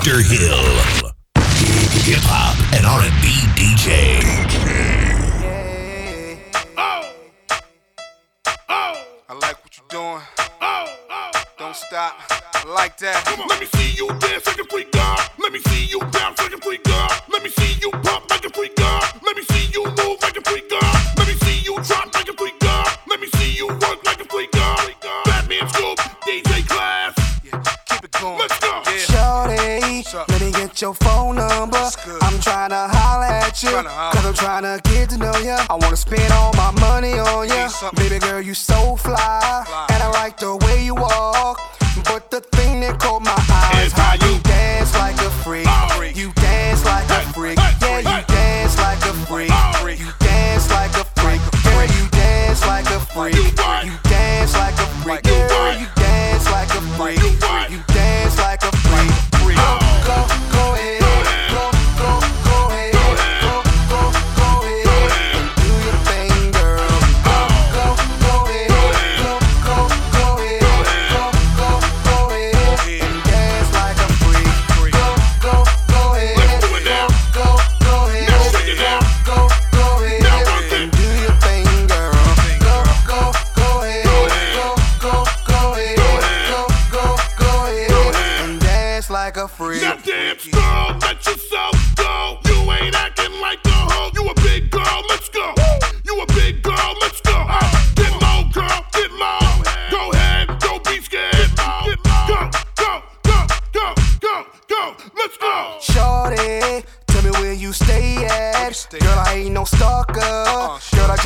After Hill, hip hop and R&B DJ. your phone number. I'm trying to holler at you, cause I'm trying to get to know ya. I wanna spend all my money on ya. Baby girl, you so fly, and I like the way you walk. But the thing that caught my eye is how you dance like a freak. You dance like a freak. Yeah, you dance like a freak. You dance like a freak. Yeah, you dance like a freak. You dance like a freak. You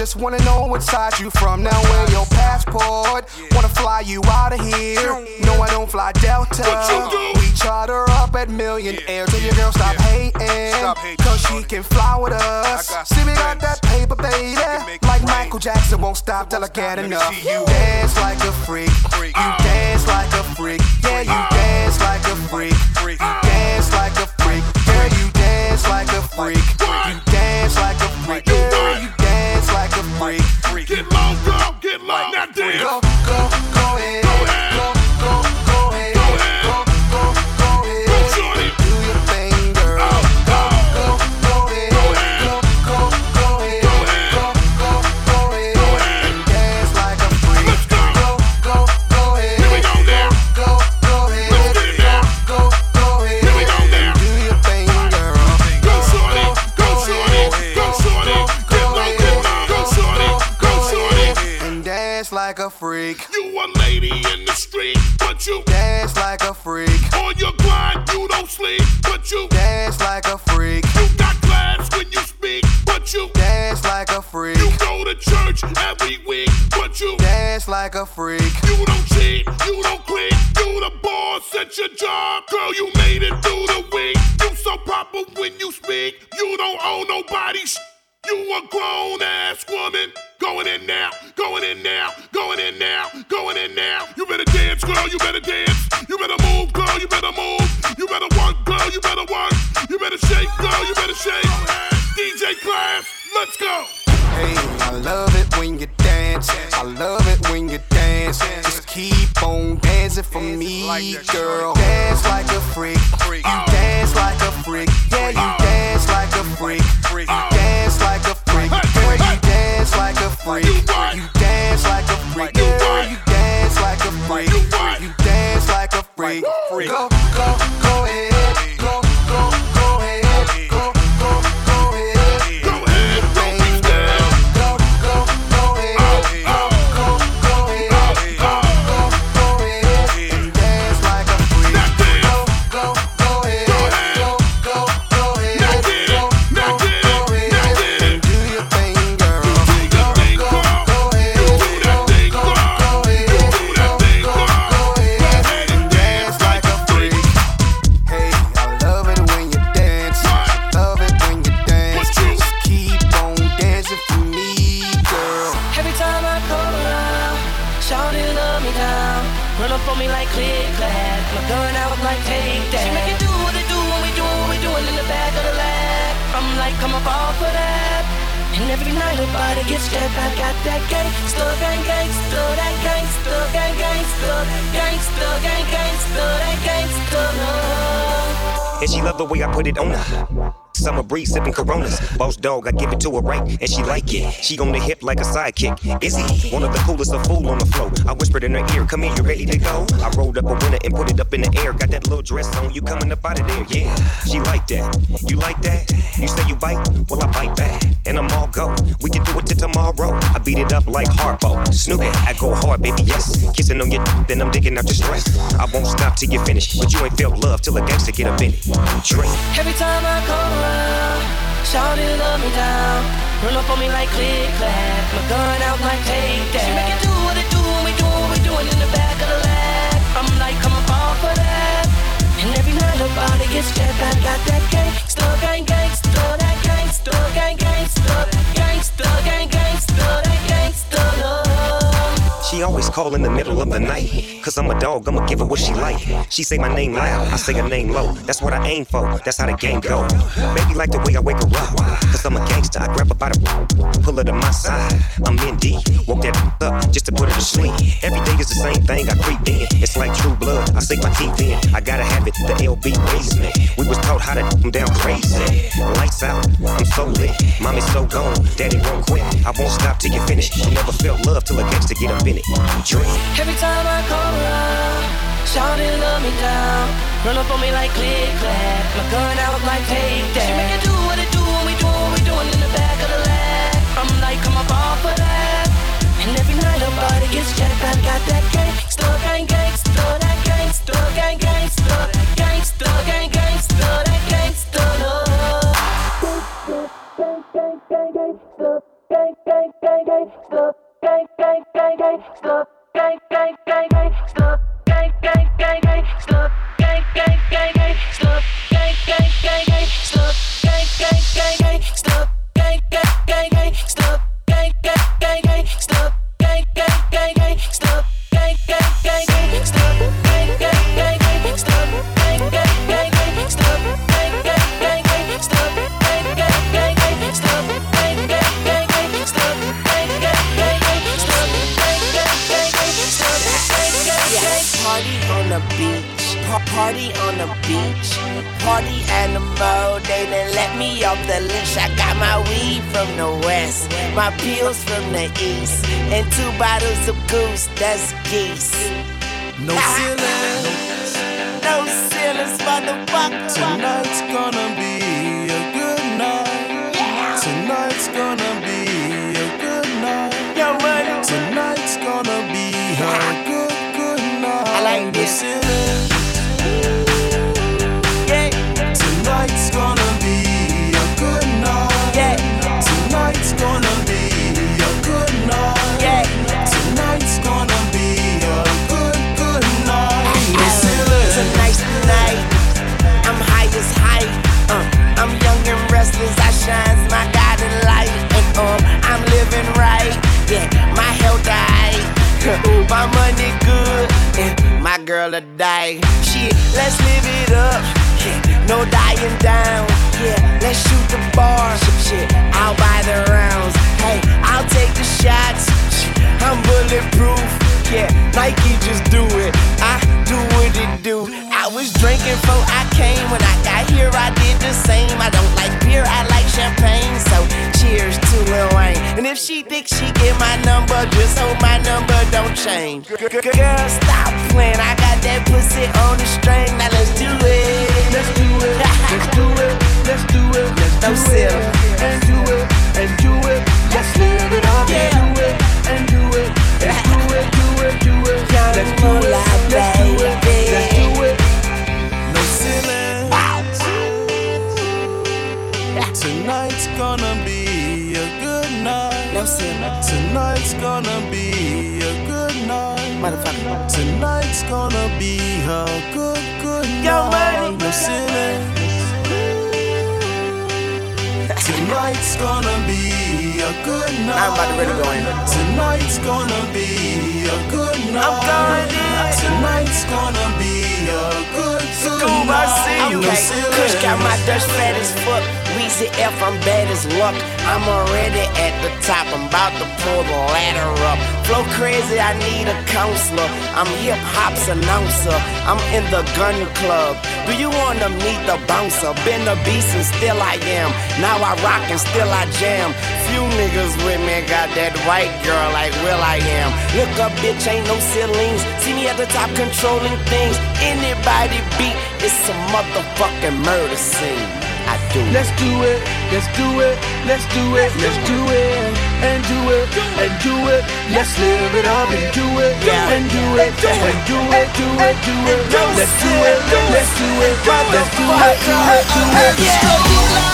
Just wanna know what side you from. Now where your passport? Wanna fly you out of here? No, I don't fly Delta. We charter up at Millionaire. Tell your girl stop hating, cause she can fly with us. See we got that paper, baby. Like Michael Jackson won't stop till I get enough. You dance like a freak. You dance like a freak. Yeah, you dance like a freak. You dance like a freak. Girl, you dance like a freak. You dance like a freak. Girl, you dance like freak. Get And every night her body gets strapped. I got that gangsta, gang, gang, that gangsta, gang, gangsta, gangsta, gang, gangsta, that gangsta. gang, And she gang, the way gang, put it gang, her. Summer breeze sipping Coronas. Boss dog, I give it to her right, and she like it. She on the hip like a sidekick. Is he one of the coolest? A fool on the floor. I whispered in her ear, "Come here, you ready to go?" I rolled up a winner and put it up in the air. Got that little dress on, you coming up out of there? Yeah, she like that. You like that? You say you bite? Well, I bite back, and I'm all go. We can do it till tomorrow. I beat it up like Harpo. Snoopy, I go hard, baby, yes. Kissing on your, then I'm digging out your stress. I won't stop till you finish, but you ain't felt love till a gangster get up in it. Drink. Every time I come around, shawty love me down. Run up on me like click clack, my gun out like take that. She make it do what it do when we do what we doing in the back of the lag. I'm like, come on, fall for that. And every night her body gets jacked, I got that gangsta, gang, gangsta, that gangsta, gang, gangsta, gangsta, gang, She always call in the middle of the night. Cause I'm a dog, I'ma give her what she like. She say my name loud, I say her name low. That's what I aim for, that's how the game go. Baby like the way I wake her up. Cause I'm a gangster, I grab her by the pull her to my side. I'm in deep, woke that up just to put her to sleep. Every day is the same thing, I creep in. It's like true blood, I sink my teeth in. I gotta have it, the LB me. We was taught how to them down crazy. Lights out, I'm so lit. Mommy's so gone, daddy won't quit. I won't stop till you finish. Never felt love till I a gangster get up in it. Drink. Every time I come around, shawty love me down. Run up on me like click clack, my gun out like take that. She make it do what it do when we do what we doing in the back of the lag. I'm like, come up off of that. And every night her body gets jacked, I got that gangsta, gang, gangsta, that gangsta, gang, gangsta, gangsta, gang, gangsta, that gangsta love. Yes, the beach. Party animal. They done let me off the leash. I got my weed from the west, my pills from the east, and two bottles of goose. That's geese. No ceilings. No ceilings, motherfucker. Tonight's gonna be a good night. Tonight's gonna be a good night. Yo. Tonight's gonna be a good, good night. I like No this. ceilings. My money good. And my girl a die. Shit, let's live it up. Yeah, no dying down. Yeah, let's shoot the bar. Shit, I'll buy the rounds. Hey, I'll take the shots. Shit, I'm bulletproof. Yeah, Nike just do it. I do what it do. I was drinking before I came. When I here, I did the same. I don't like beer, I like champagne. So cheers to Lil Wayne. And if she thinks she get my number, just hope my number don't change. Girl, stop playing. I got that pussy on the string. Now let's do it. Let's do it. Let's do it. Let's do it. Let's do it. And do it. And do it. Let's live it up. Yeah. Do it. And do it. Let's do it. Do it. Do it. Let's do it. Let's do it. Tonight's gonna be a good night. No sin, Tonight's gonna be a good night. motherfucker. Tonight's gonna be a good, good Yo, night. No ceilings. Tonight's gonna be a good night. I'm about to to go in. Tonight's gonna be a good night. I'm going in. Tonight's gonna be a good, good Scuba, I night. see you. No Got my dust fat as fuck. Weezy F, I'm bad as luck. I'm already at the top, I'm about to pull the ladder up. Flow crazy, I need a counselor. I'm hip hop's announcer, I'm in the gun club. Do you wanna meet the bouncer? Been a beast and still I am. Now I rock and still I jam. Few niggas with me got that white girl like Will I am. Look up, bitch, ain't no ceilings. See me at the top controlling things. Anybody beat it's a motherfucking murder scene. I do. it. Let's do it. Let's do it. Let's do it. Let's do it. And do it. And do it. Let's live it up and do it. Yeah, And do it. And do it. Do it. Do it. Let's do it. Let's do it. Let's do it. Do it. Do it.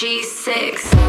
G6.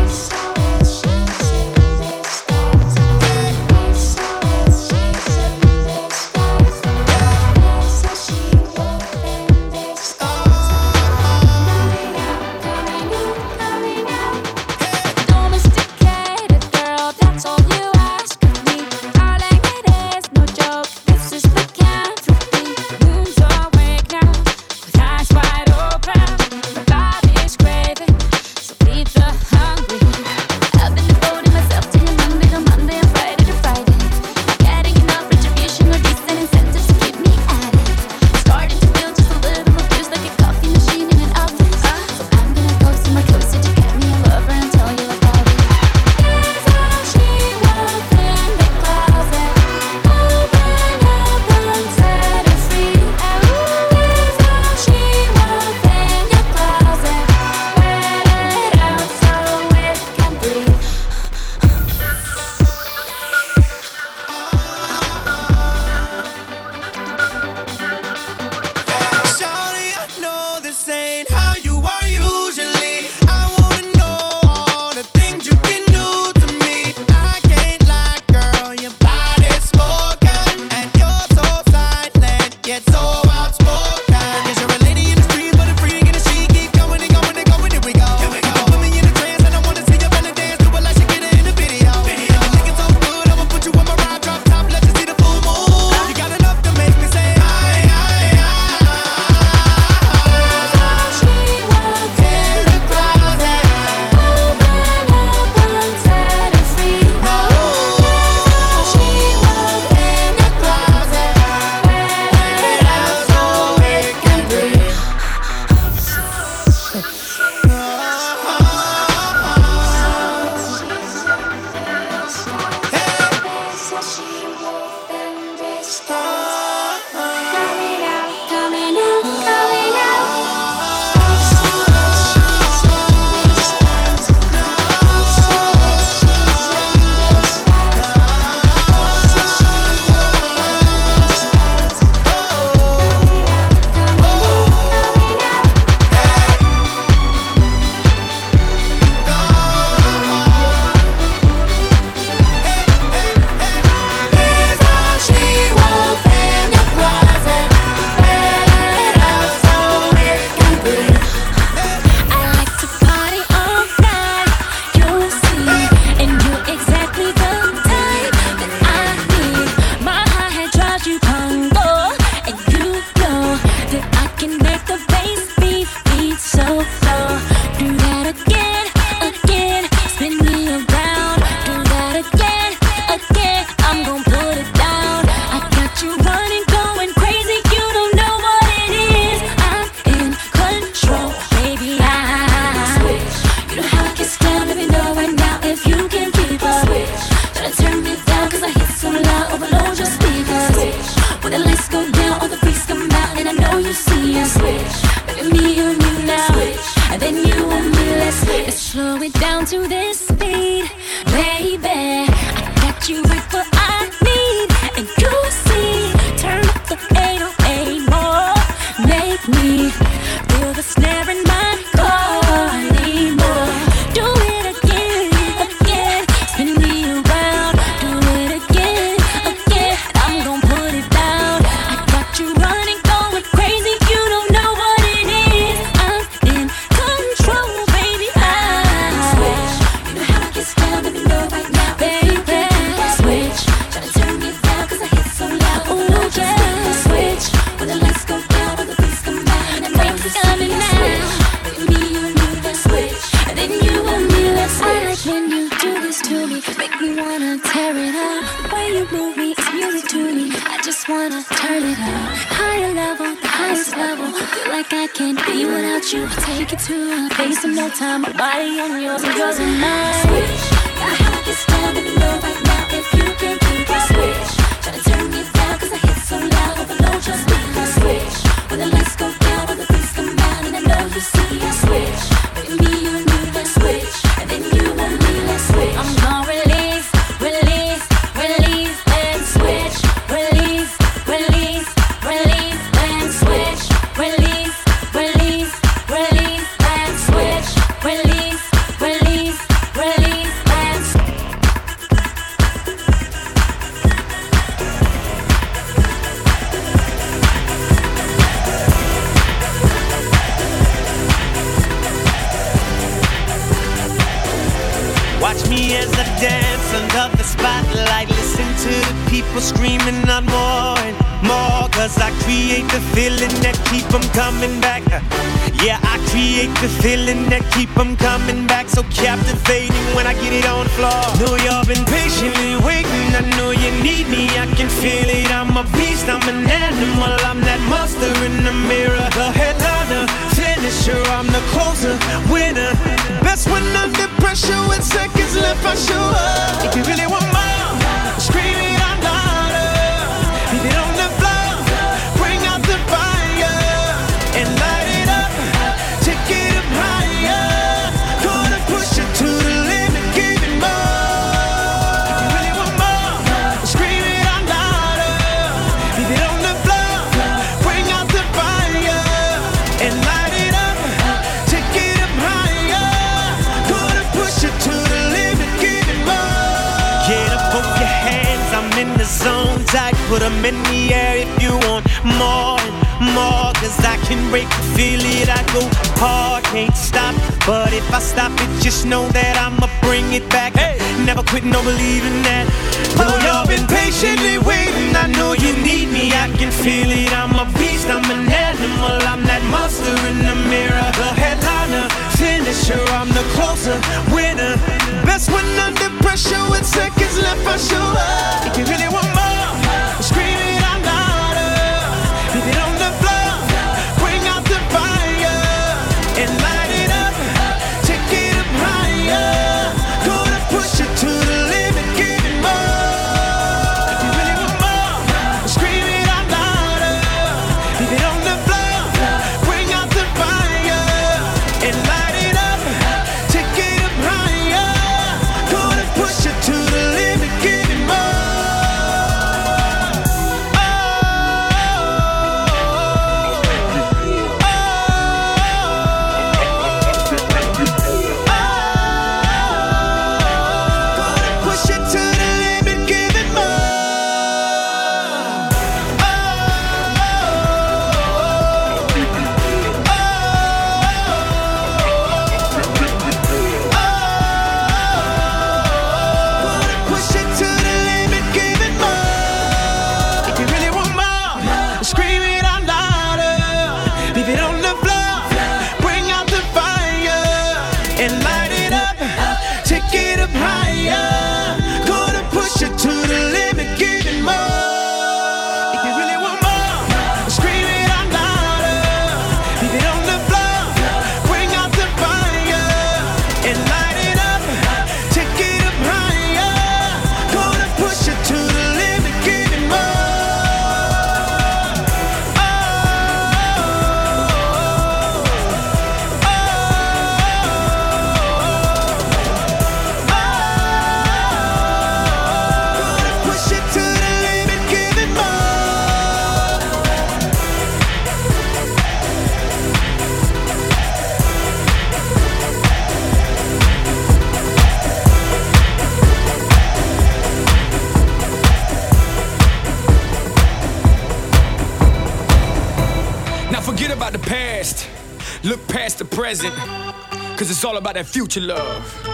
About that future love.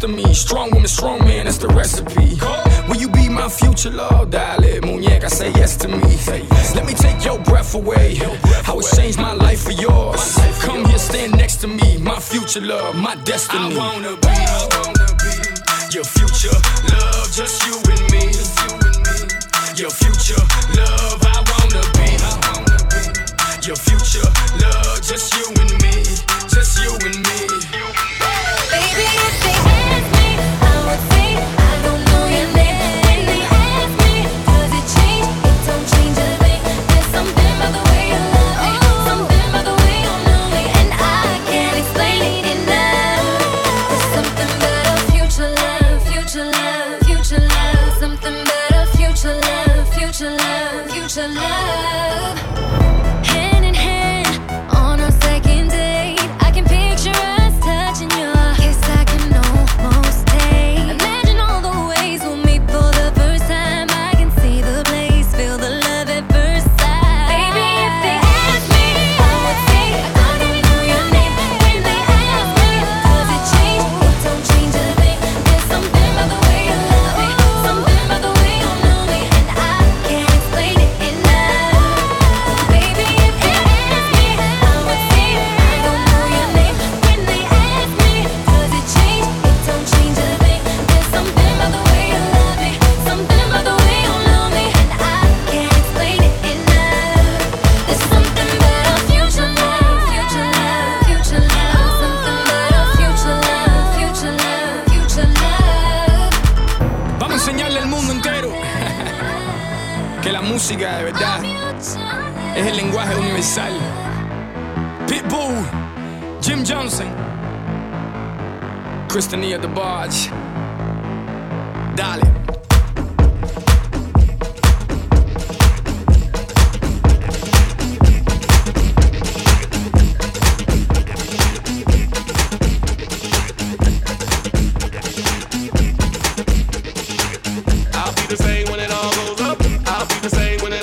to me. Strong woman, strong man, that's the recipe. Will you be my future love? Dale, muñeca, say yes to me. Let me take your breath away. I would change my life for yours. Come here, stand next to me. My future love, my destiny. I wanna be, I wanna be your future love, just you and me. Your future love, I wanna be. Your future love. Kristania the Barge. Dale. I'll be the same when it all goes up. I'll be the same when it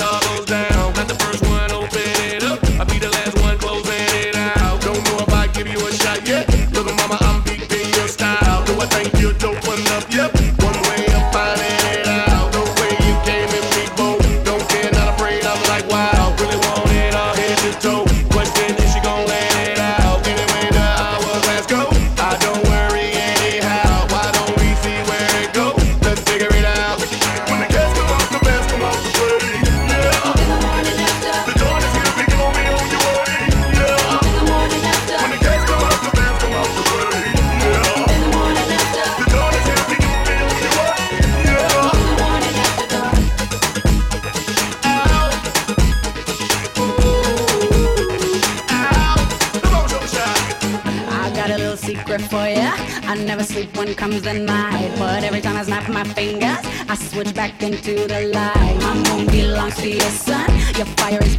my fingers. I switch back into the light. My moon belongs to your sun. Your fire is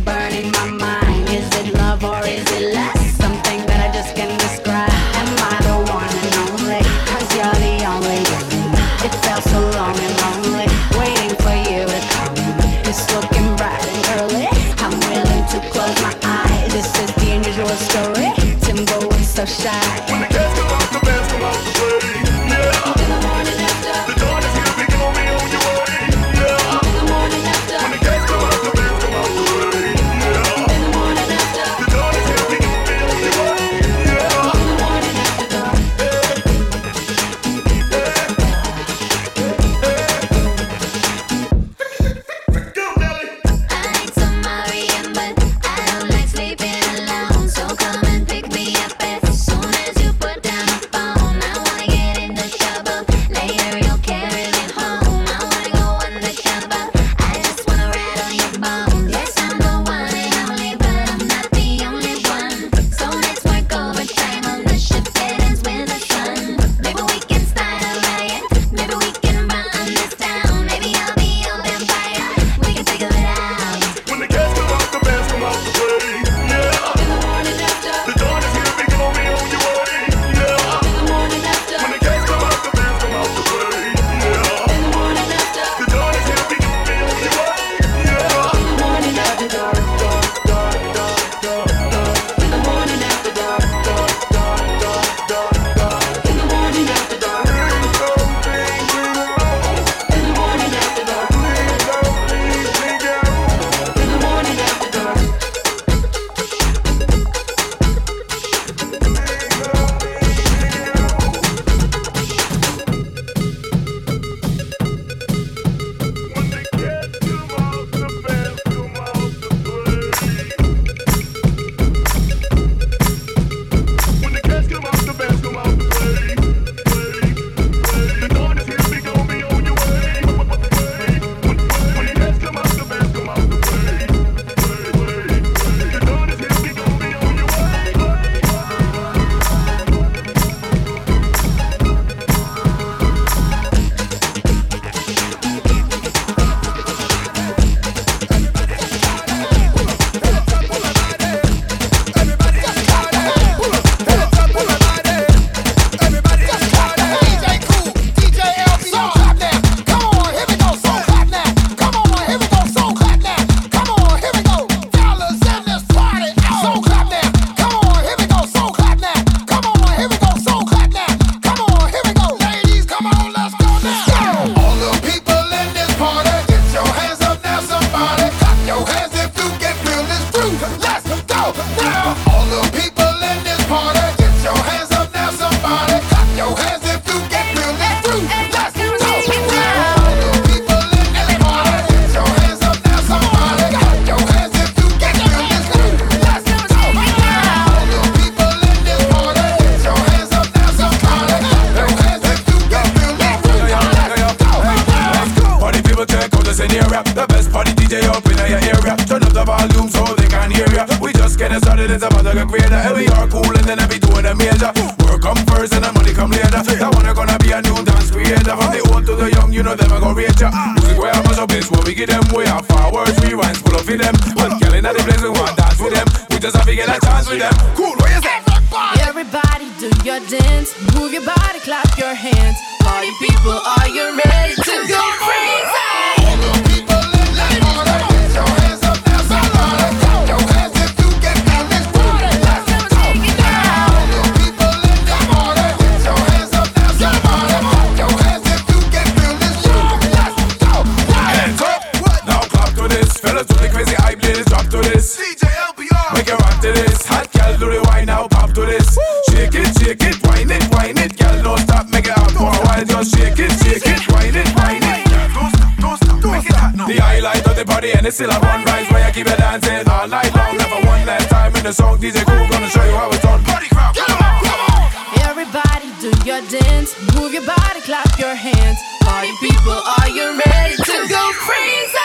dancing all night long. Never one last time in the song. DJ Cool gonna show you how it's done. Party crowd, come on, come on. Everybody do your dance, move your body, clap your hands. Party people, are you ready to go crazy?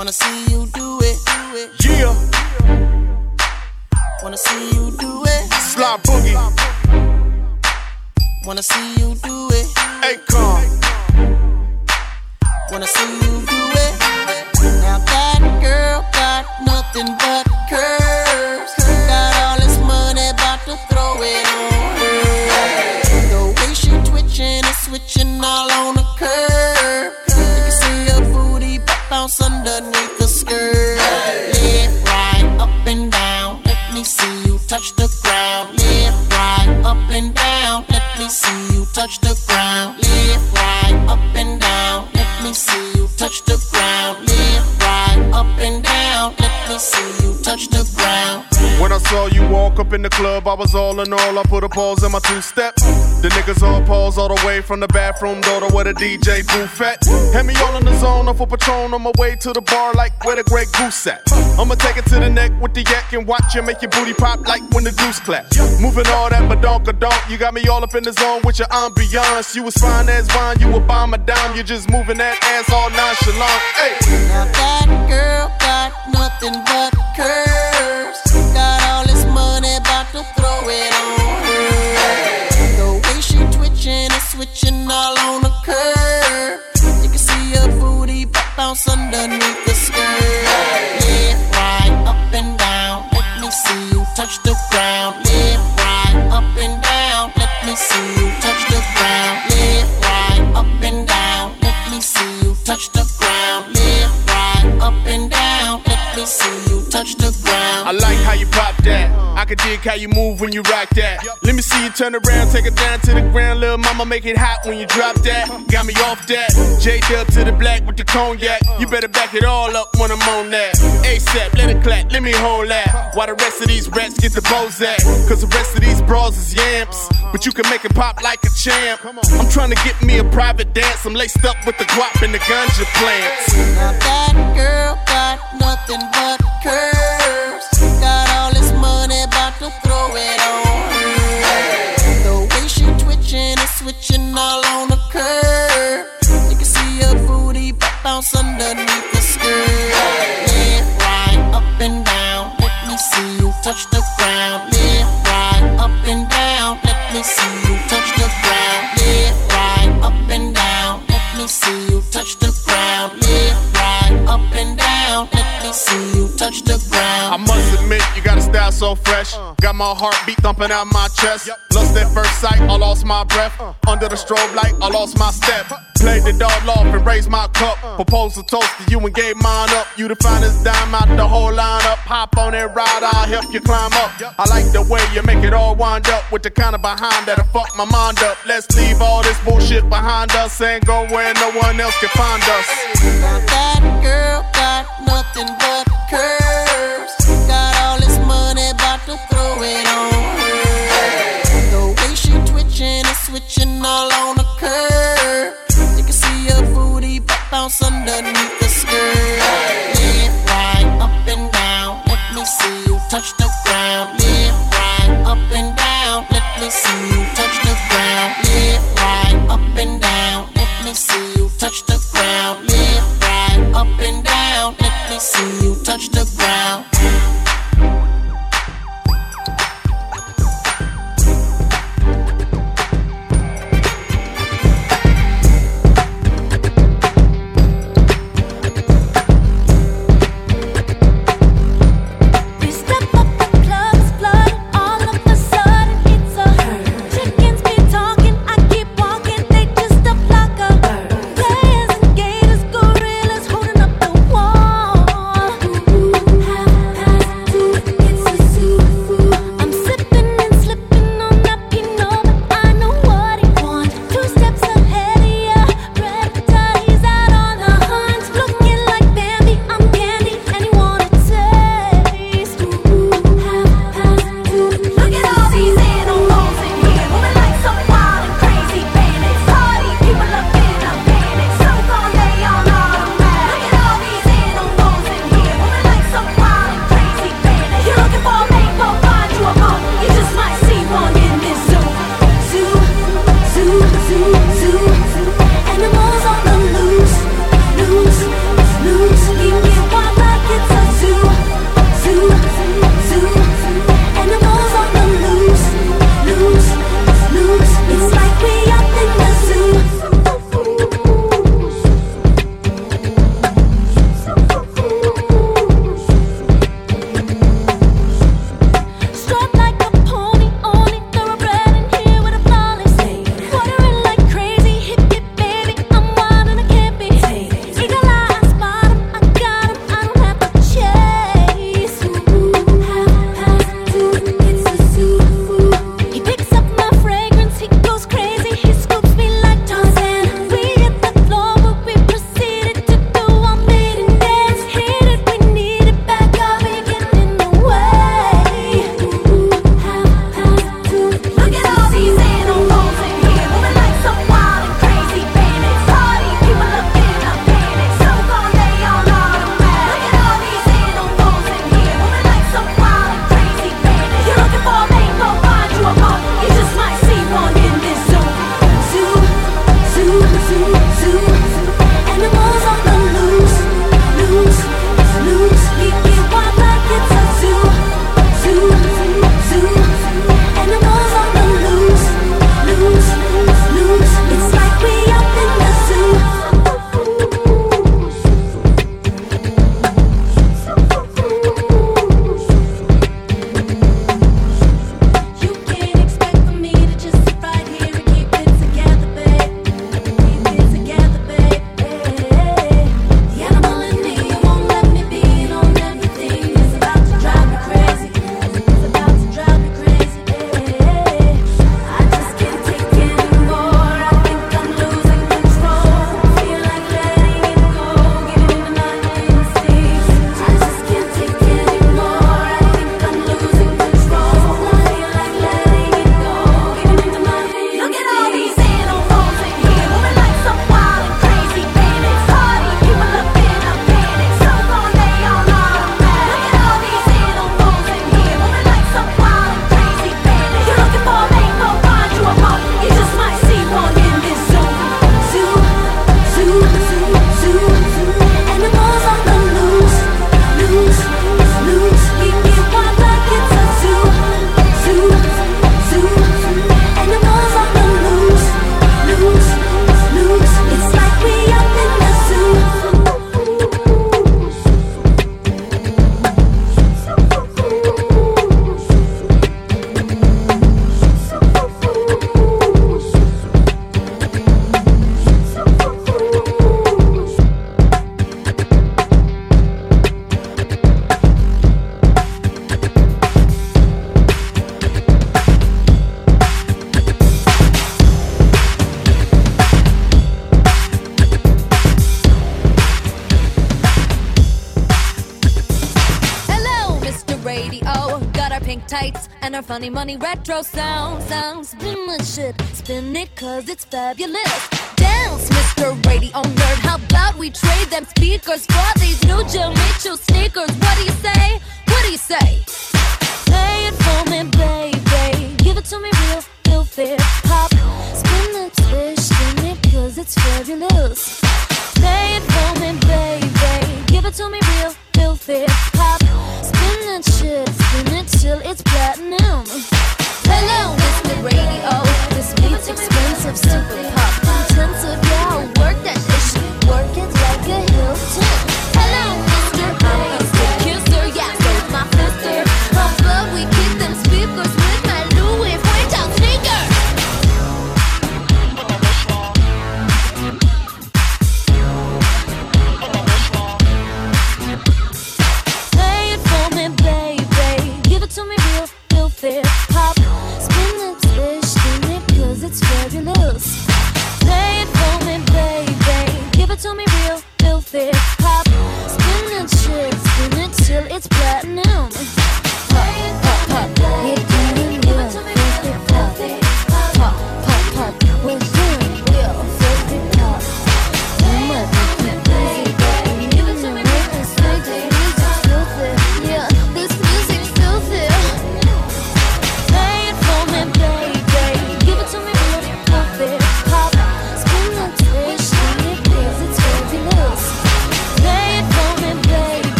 Wanna see you do it, do it. Yeah. Wanna see you do it. Slide boogie. Wanna see you do it. Akon. Wanna see you do it. Now that girl got nothing but curves. Got all this money, about to throw it on her. The way she twitching and switching all on the curve. Bounce underneath the skirt. Left, right, up and down. Let me see you touch the ground. Left, right, up and down. Let me see you touch the ground. When I saw you walk up in the club, I was all in all. I put a pause in my two step. The niggas all pause all the way from the bathroom door to where the DJ booth at. Had me all in the zone off a Patron on my way to the bar like where the Grey Goose at. I'ma take it to the neck with the yak and watch you make your booty pop like when the deuce clap. Moving all that badonka donk, you got me all up in the zone with your ambiance. You was fine as wine, you a bomb a dime, you just moving that ass all nonchalant. Hey. Now that girl got nothing but curves. To throw it on her. The way she twitching and switching all on the curve. You can see her booty bounce underneath the skirt. Left, right, up and down. Let me see you touch the ground. Left, right, up and down. Let me see you touch the ground. Left, right, up and down. Let me see you touch the ground. Left, right, up and down. Let me see you touch the ground. I like you pop that. I can dig how you move when you rock that. Let me see you turn around, take it down to the ground. Little mama, make it hot when you drop that. Got me off that. J Dub to the black with the cognac. You better back it all up when I'm on that. ASAP, let it clap, let me hold that. While the rest of these rats get the bows at. Cause the rest of these bras is yamps. But you can make it pop like a champ. I'm trying to get me a private dance. I'm laced up with the guap and the ganja plants. Now that girl got nothing but curves. Got all this money, about to throw it on my heartbeat thumping out my chest. Lost at first sight, I lost my breath. Under the strobe light, I lost my step. Played the dog off and raised my cup. Proposed a toast to you and gave mine up. You the finest dime out the whole lineup. Hop on that ride, I'll help you climb up. I like the way you make it all wind up with the kind of behind that'll fuck my mind up. Let's leave all this bullshit behind us and go where no one else can find us. That girl got nothing but curves. Switching all on the curve. You can see her booty bounce underneath the skirt. Left, right, up and down. Let me see you touch the ground. Left, right, up and down. Let me see you touch the ground. Left, right, up and down. Let me see you touch the ground. Left, right, up and down. Let me see you touch the ground. funny money retro sound. Sound spin the shit, spin it cause it's fabulous. Dance, Mr. Radio Nerd. How about we trade them speakers for these new Jill Mitchell sneakers? What do you say? What do you say? Play it for me, baby. Give it to me real, feel fair. Pop, spin the twist, spin it cause it's fabulous. Play it for me, baby. Give it to me real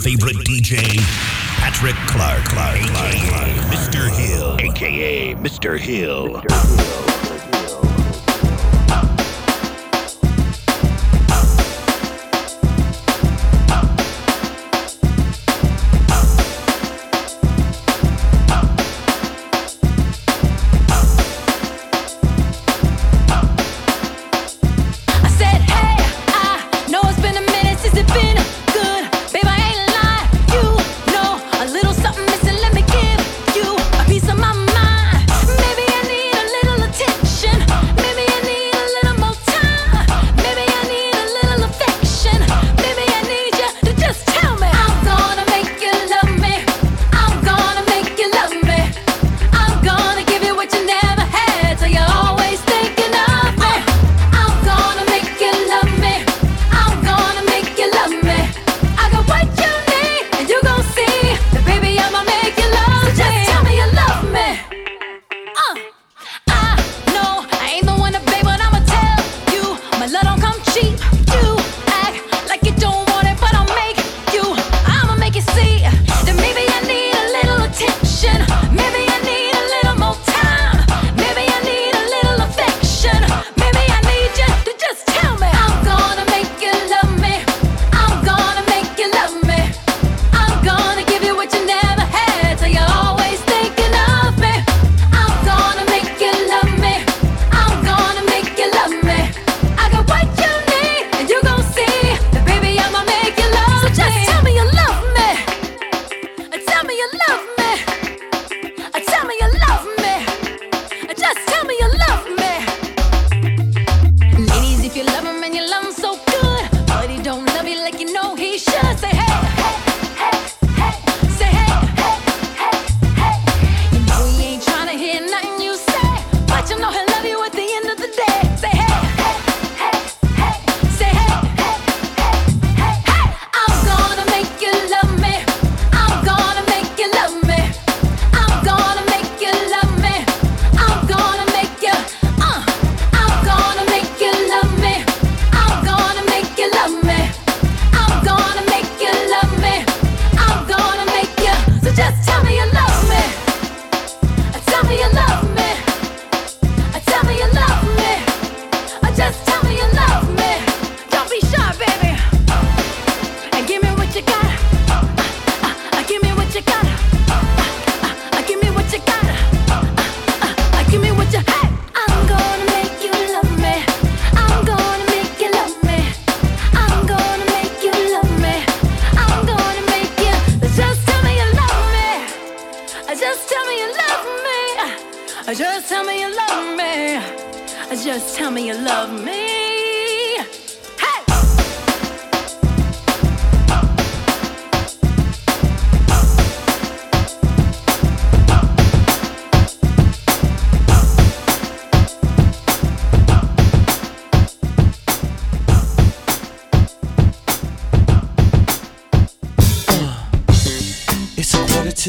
favorite DJ, Patrick Clark, Clark, Clark, Clark, Mr. Hill, aka Mr. Hill. Mr. Hill.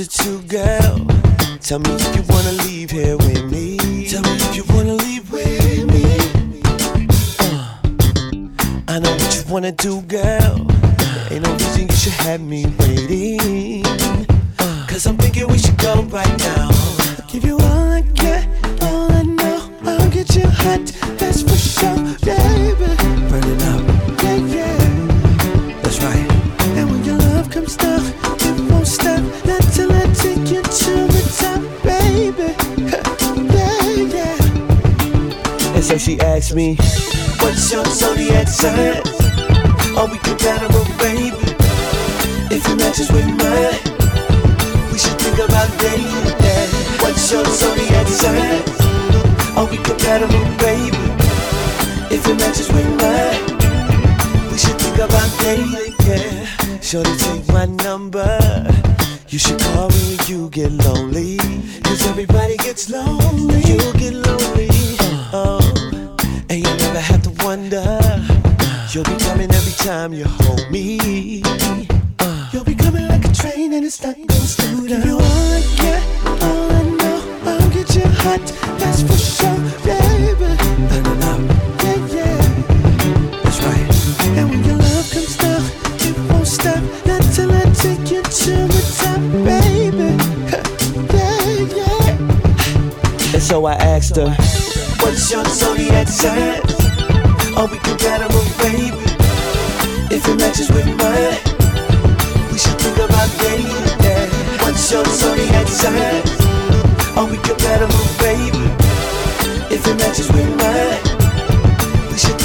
To girl. Tell me if you wanna leave here with me. Tell me if you wanna leave with me. Uh, I know what you wanna do, girl. Ain't no reason you should have me waiting. Uh, Cause I'm thinking we should go right now. I'll Give you all I got, all I know. I'll get you hot, that's for sure, baby. So she asked me, What's your zodiac sign? Are we compatible, baby? If it matches with mine, we should think about dating. What's your zodiac sign? Are we compatible, baby? If it matches with mine, we should think about dating. Yeah. Shorty, take my number. You should call me when you get lonely. Cause everybody gets lonely. You get lonely. Oh, wonder. You'll be coming every time you hold me. You'll be coming like a train and it's not gonna slow down. You all I got, all I know. I'll get you hot, that's for sure, baby. Burn it up, yeah, yeah. That's right. And when your love comes down, it won't stop. Not till I take you to the top, baby. Yeah, yeah. And so I asked her, What's your zodiac sign? Are we compatible, baby? If it matches with mine, we should think about dating. Yeah. What's your zodiac sign? Are we compatible, baby? If it matches with mine,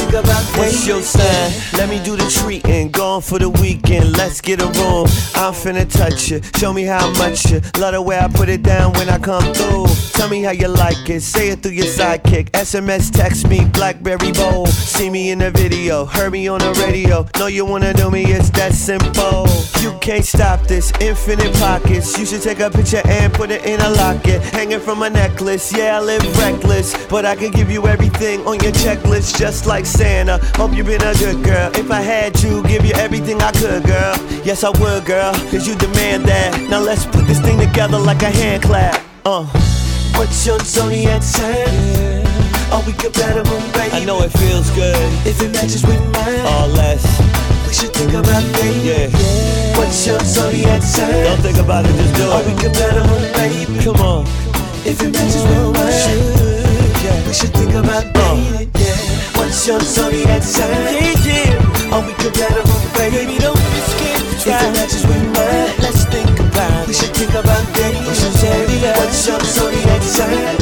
think about. What's your sign? Let me do the treating. Gone for the weekend. Let's get a room. I'm finna touch you. Show me how much you love the way I put it down when I come through. Tell me how you like it. Say it through your sidekick. SMS, text me, Blackberry Bold. See me in the video. Heard me on the radio. Know you wanna know me. It's that simple. You can't stop this. Infinite pockets. You should take a picture and put it in a locket. Hanging from a necklace. Yeah, I live reckless. But I can give you everything on your checklist. Just like Santa. Hope you've been a good girl. If I had you, give you everything I could, girl. Yes, I would, girl. Cause you demand that. Now let's put this thing together like a hand clap. Uh. What's your zodiac sign? Are we compatible, baby? I know it feels good. If it matches with mine, or less. We should think about dating. Yeah. What's your zodiac sign? Don't think about it, just do it. Are we compatible, baby? Come on. If it matches with mine, we should think about dating. Yeah. What's your zodiac sign? Yeah, yeah. Are we compatible, baby? Don't be scared to try. If it matches with mine, let's think about it. We should think about dating. We should yeah. What's your zodiac sign?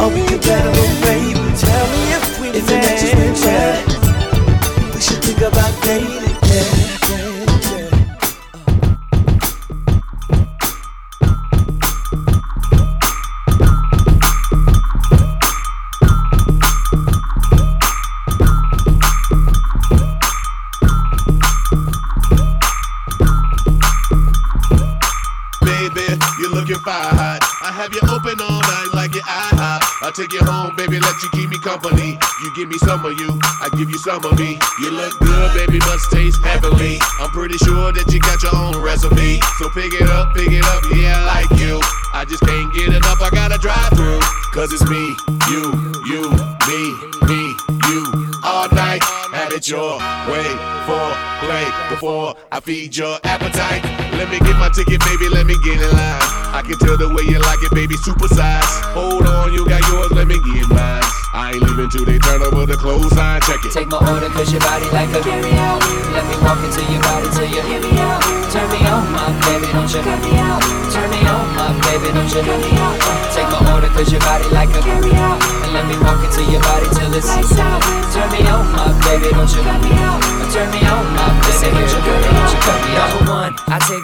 Are we compatible, baby? Tell me if we if it matches with mine, we should think about dating. Yeah, take you home, baby, let you keep me company. You give me some of you, I give you some of me. You look good, baby, must taste heavenly. I'm pretty sure that you got your own recipe. So pick it up, pick it up, yeah, I like you. I just can't get enough, I gotta drive through. Cause it's me, you, you, me, me, you. All night, have it your way for play before I feed your appetite. Let me get my ticket, baby, let me get in line. I can tell the way you like it, baby, super size. Hold on, you got yours, let me get mine. I ain't leaving till they turn over the clothesline, check it. Take my order cause your body like a carry out. Let me walk into your body till you hear me out. Turn me on, my baby, don't you cut me out. Turn me on, my baby, don't you cut me out. Take my order cause your body like a carry out. And let me walk into your body till it's lights out. Turn me on, my baby, don't you cut me out. Turn me on, my baby, don't you cut me out. You cut me out. Number one, I take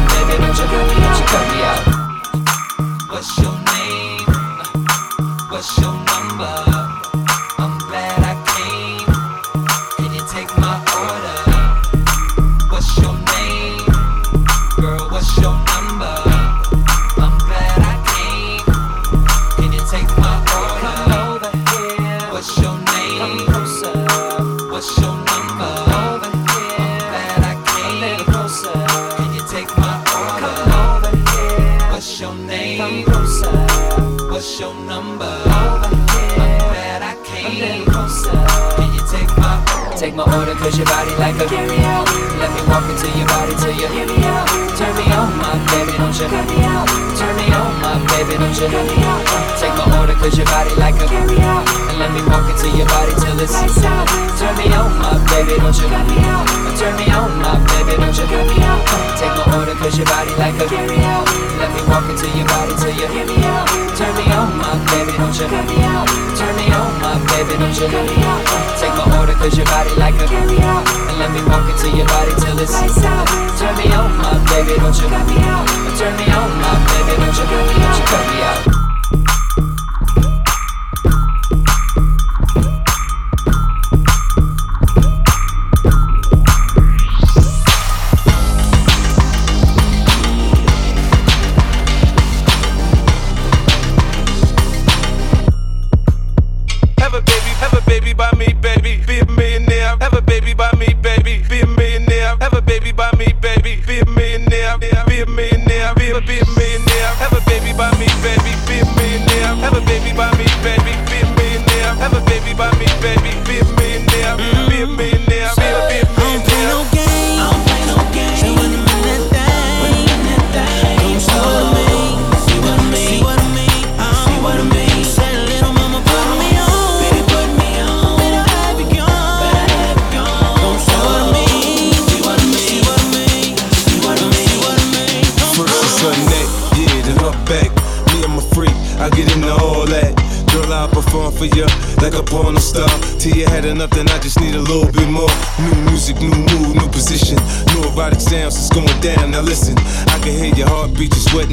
baby, don't you cut me out. You cut me out. What's your name? What's your number? Baby, don't you me. Take my order cause your body like a. And let me walk into your body till it's. Turn me on, my baby, don't you cut me out. Turn me on, my baby, don't you cut me out. Take my order cause your body like a. Let me walk into your body till you hear me out. Turn me on, my baby, don't you cut me out. Turn me on, my baby, don't you cut me out. Take my order cause your body like a. And let me walk into your body till it's. Turn me on, my baby, don't you cut me out. Turn me on, my baby, don't you cut me out.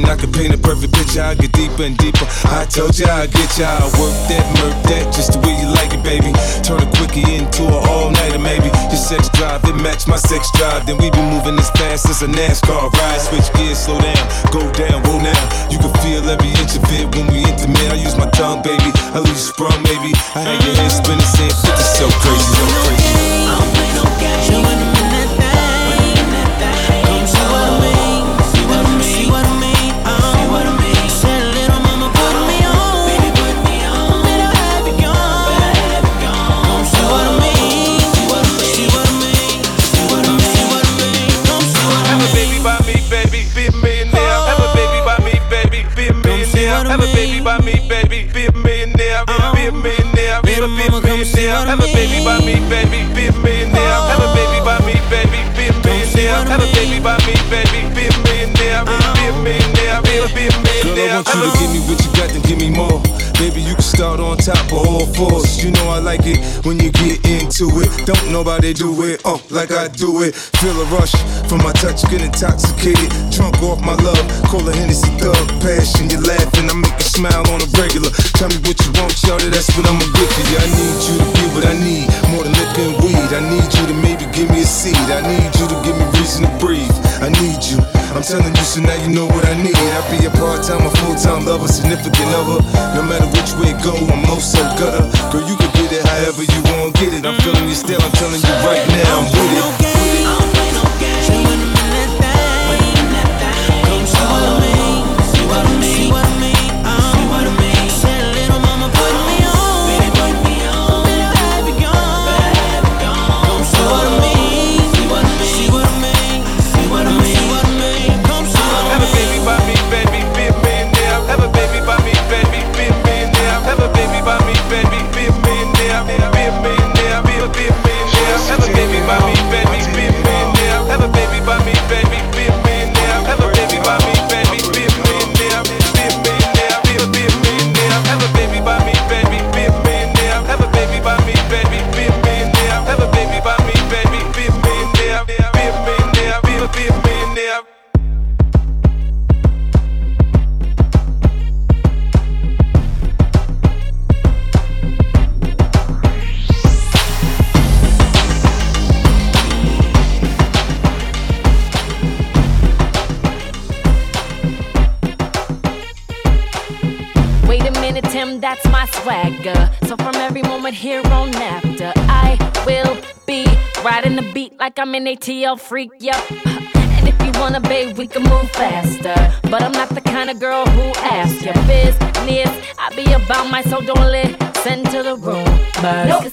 I can paint a perfect picture. I get deeper and deeper. I told you I get ya. I work that, murk that, just the way you like it, baby. Turn a quickie into an all nighter, maybe. Your sex drive, it match my sex drive. Then we be moving as fast as a NASCAR ride. Switch gears, slow down, go down, whoa now. You can feel every inch of it when we intimate. I use my tongue, baby. I you sprung, maybe. I had your head spinning, saying, "This is so crazy, so crazy." Fours. You know I like it when you get into it. Don't nobody do it, oh, like I do it. Feel a rush from my touch, get intoxicated. Drunk off my love, call a Hennessy thug. Passion, you laughing, I make you smile on a regular. Tell me what you want, shorty, that's what I'ma get you. I need you to give what I need, more than liquor and weed. I need you to maybe give me a seed. I need you to give me reason to breathe. I need you. I'm telling you, so now you know what I need. I be a part-time a full-time lover, significant other. No matter which way it go, I'm most so gutter. Girl, you can get it however you want, get it. I'm feeling you still, I'm telling you right now, I'm with it. ATL I'll freak you. And if you wanna, babe, we can move faster. But I'm not the kind of girl who asks your business. I be about my soul, don't listen to the rumors. Nope.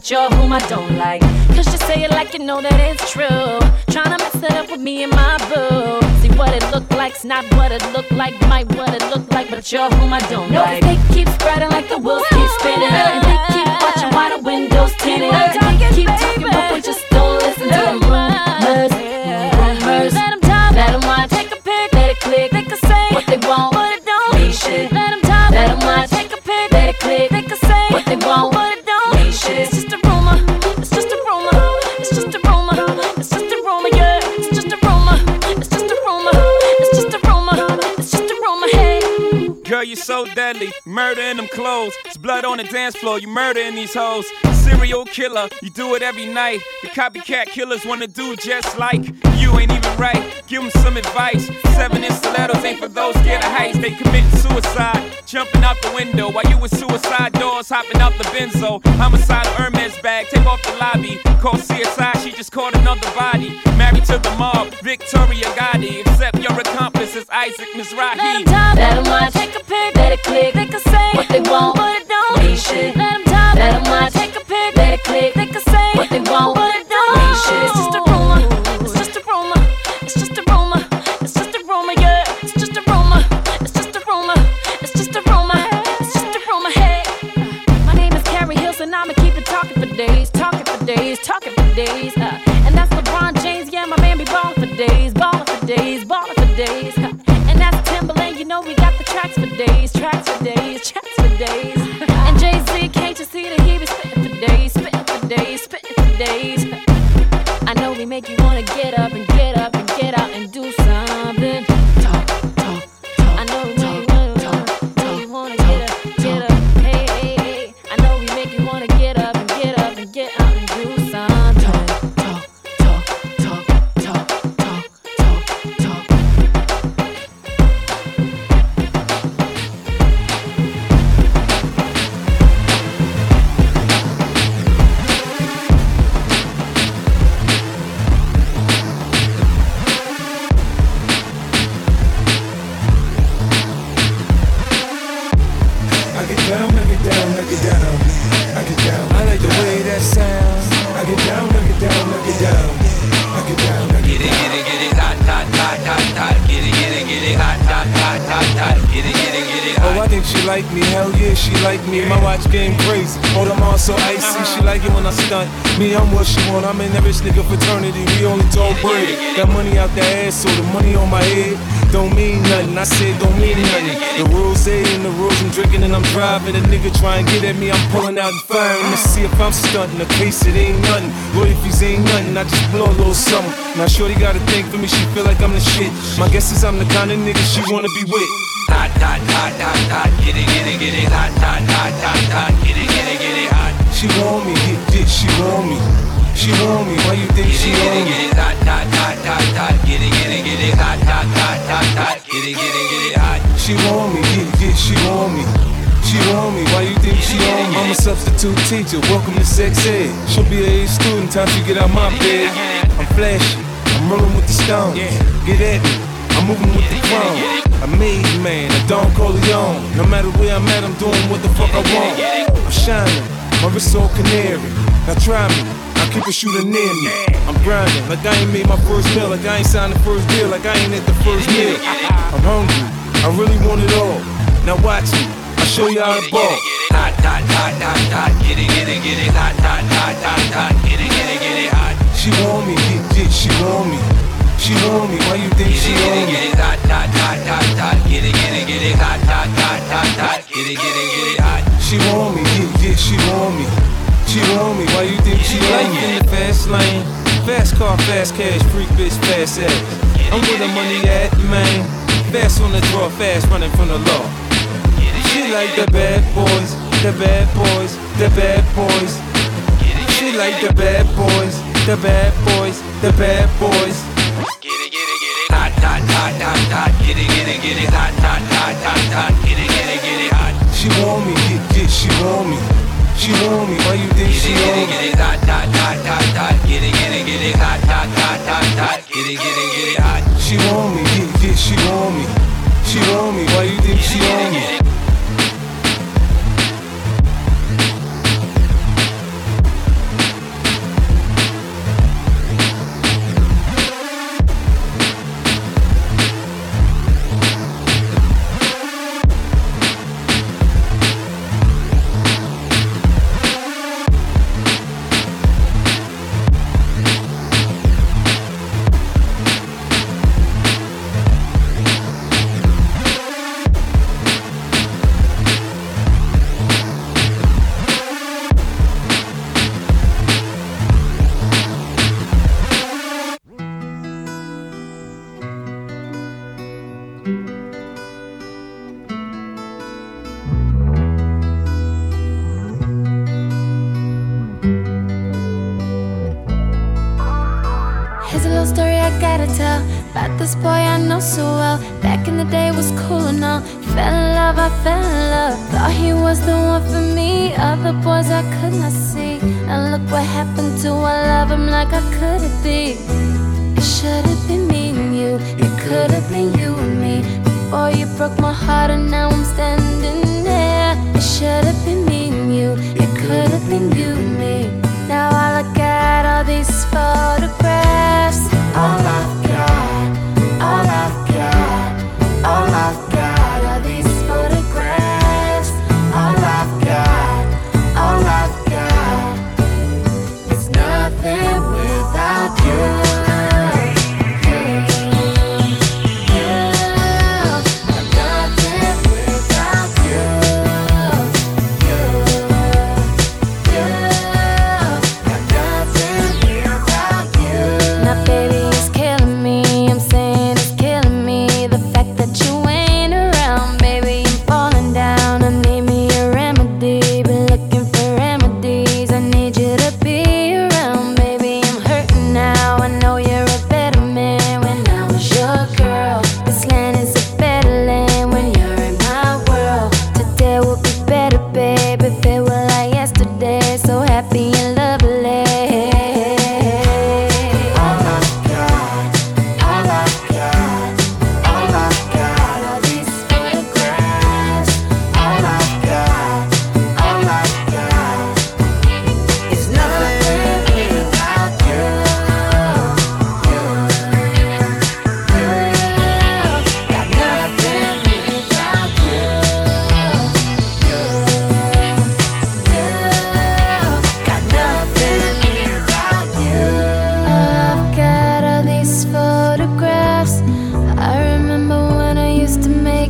But you're whom I don't like. Cause you say it like you know that it's true. Tryna mess it up with me and my boo. See what it look like's not what it look like, might what it look like, but you're whom I don't No, like. they keep spreading like the wheels keep spinning. And they keep watching while the windows tinted. Deadly. Murder in them clothes. It's blood on the dance floor. You murdering these hoes. Serial killer. You do it every night. The copycat killers wanna do just like you. Ain't even right. Give them some advice. Seven inch stilettos ain't for those scared of heights. They committing suicide. Jumping out the window while you with suicide doors. Hopping out the benzo. Homicidal Hermes bag. Take off the lobby. Call CSI. She just caught another body. Married to the mob. Victoria Gotti. Except your accomplice is Isaac Mizrahi. Let them talk, let them watch. Take a pic, let it click. They can say what they want, but it don't mean shit. Let them talk, let them watch. Take a pic, let it click. They can say what they want, but it don't mean shit. It's just a rumor. Days, talking for days. Uh, and that's LeBron James. Yeah, my man be ballin' for days, ballin' for days, ballin' for days. Uh, and that's Timbaland. You know we got the tracks for days, tracks for days, tracks for days. Want. I'm in that rich nigga fraternity. We only talk bread. Got money out the ass, so the money on my head don't mean nothing. I said don't mean nothing. The rules say in the rules, I'm drinking and I'm driving. A nigga try and get at me, I'm pulling out and firing. Let's see if I'm stunting. The case it ain't nothing. Boy, if Royalties ain't nothing. I just blow a little something. Now shorty got a thing for me. She feel like I'm the shit. My guess is I'm the kind of nigga she wanna be with. Hot, hot, hot, hot, hot. Get it, get it, get it, hot, hot, hot, hot, hot. Get it, get it, get it, hot. She want me, get dick, she want me. She want me, why you think she Get it, get it, hot, hot, hot, hot, hot. Get it, get it, get it, hot, hot, hot, hot, hot. Get it, get it, get it, hot. She want me, get get, she want me. She want me, why you think she want me? I'm a substitute teacher, welcome to sex ed. She'll be a student, time she get out my bed. I'm flashy, I'm rolling with the stones. Get at me, I'm moving with the chrome. I'm a made man, a Don Corleone. No matter where I'm at, I'm doing what the fuck I want. I'm shining, my wrist all canary. Now try me, I keep a shooter near me. I'm grinding like I ain't made my first deal, like I ain't signed the first deal, like I ain't at the first meal. I'm hungry, I really want it all. Now watch me, I'll show you how to ball. Hot, hot, hot, hot, hot, get it, get it, get it, hot, hot, hot, hot, get it, get it, get it, hot. She want me, get, get, she want me. She want me, why you think she want me? Hot, hot, hot, hot, get it, get it, get it, hot, hot, hot, hot, get it, get it, get it, hot. She want me, get, get, she want me she want me? Why you think she like in the fast lane? Fast car, fast cash, freak bitch, fast ass. I'm where the money at, man. Fast on the draw, fast running from the law. She like the bad boys, the bad boys, the bad boys. She like the bad boys, the bad boys, the bad boys. Get it, get it, get it, hot, hot, hot, hot, hot. Get it, get it, get it, hot, hot, hot, hot, hot. Get it, get it, get it. She want me, get, get, she want me. She want me, why you think she want me? Get it, get it, hot, hot, hot, hot, hot. Get it, get it, get it, hot, hot, hot, hot, hot. Get it, get it, get it, hot. She want me, yeah, yeah, she want me. She want me, why you think she want me?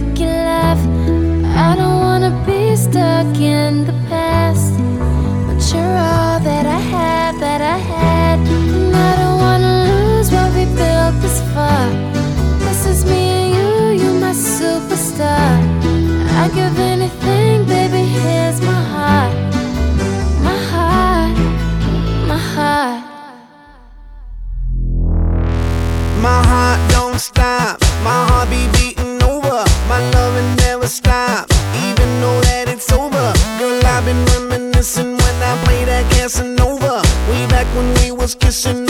make you laugh. I don't wanna be stuck in the past. kissing